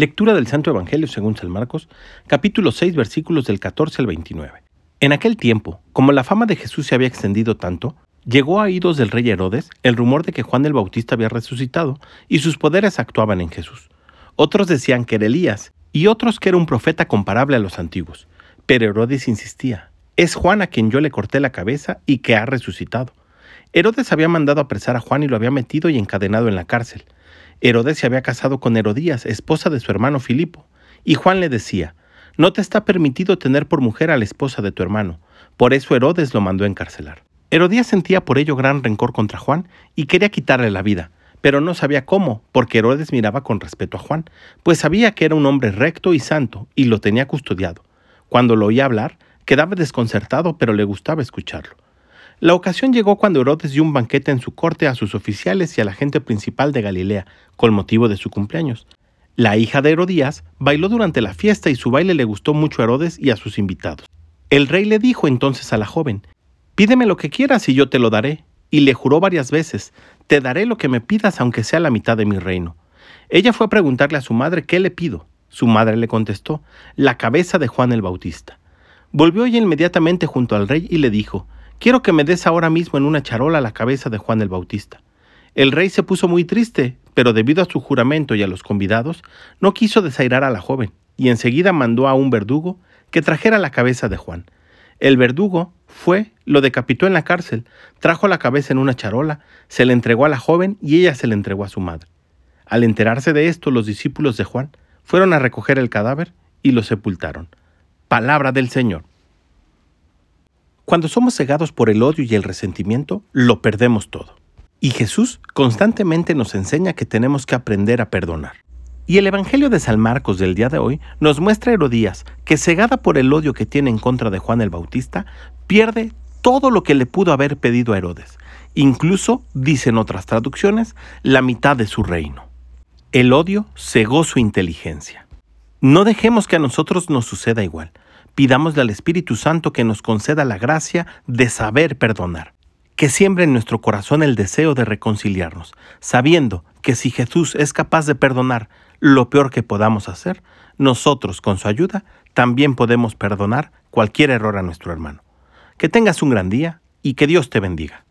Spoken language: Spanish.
Lectura del Santo Evangelio según San Marcos, capítulo 6, versículos del 14 al 29. En aquel tiempo, como la fama de Jesús se había extendido tanto, llegó a oídos del rey Herodes el rumor de que Juan el Bautista había resucitado y sus poderes actuaban en Jesús. Otros decían que era Elías y otros que era un profeta comparable a los antiguos. Pero Herodes insistía, es Juan a quien yo le corté la cabeza y que ha resucitado. Herodes había mandado apresar a Juan y lo había metido y encadenado en la cárcel. Herodes se había casado con Herodías, esposa de su hermano Filipo, y Juan le decía, no te está permitido tener por mujer a la esposa de tu hermano, por eso Herodes lo mandó encarcelar. Herodías sentía por ello gran rencor contra Juan y quería quitarle la vida, pero no sabía cómo, porque Herodes miraba con respeto a Juan, pues sabía que era un hombre recto y santo y lo tenía custodiado. Cuando lo oía hablar, quedaba desconcertado, pero le gustaba escucharlo. La ocasión llegó cuando Herodes dio un banquete en su corte a sus oficiales y a la gente principal de Galilea, con motivo de su cumpleaños. La hija de Herodías bailó durante la fiesta y su baile le gustó mucho a Herodes y a sus invitados. El rey le dijo entonces a la joven, Pídeme lo que quieras y yo te lo daré. Y le juró varias veces, Te daré lo que me pidas aunque sea la mitad de mi reino. Ella fue a preguntarle a su madre qué le pido. Su madre le contestó, La cabeza de Juan el Bautista. Volvió ella inmediatamente junto al rey y le dijo, Quiero que me des ahora mismo en una charola la cabeza de Juan el Bautista. El rey se puso muy triste, pero debido a su juramento y a los convidados, no quiso desairar a la joven, y enseguida mandó a un verdugo que trajera la cabeza de Juan. El verdugo fue, lo decapitó en la cárcel, trajo la cabeza en una charola, se le entregó a la joven y ella se le entregó a su madre. Al enterarse de esto, los discípulos de Juan fueron a recoger el cadáver y lo sepultaron. Palabra del Señor. Cuando somos cegados por el odio y el resentimiento, lo perdemos todo. Y Jesús constantemente nos enseña que tenemos que aprender a perdonar. Y el Evangelio de San Marcos del día de hoy nos muestra a Herodías que cegada por el odio que tiene en contra de Juan el Bautista, pierde todo lo que le pudo haber pedido a Herodes. Incluso, dicen otras traducciones, la mitad de su reino. El odio cegó su inteligencia. No dejemos que a nosotros nos suceda igual. Pidámosle al Espíritu Santo que nos conceda la gracia de saber perdonar, que siembre en nuestro corazón el deseo de reconciliarnos, sabiendo que si Jesús es capaz de perdonar lo peor que podamos hacer, nosotros con su ayuda también podemos perdonar cualquier error a nuestro hermano. Que tengas un gran día y que Dios te bendiga.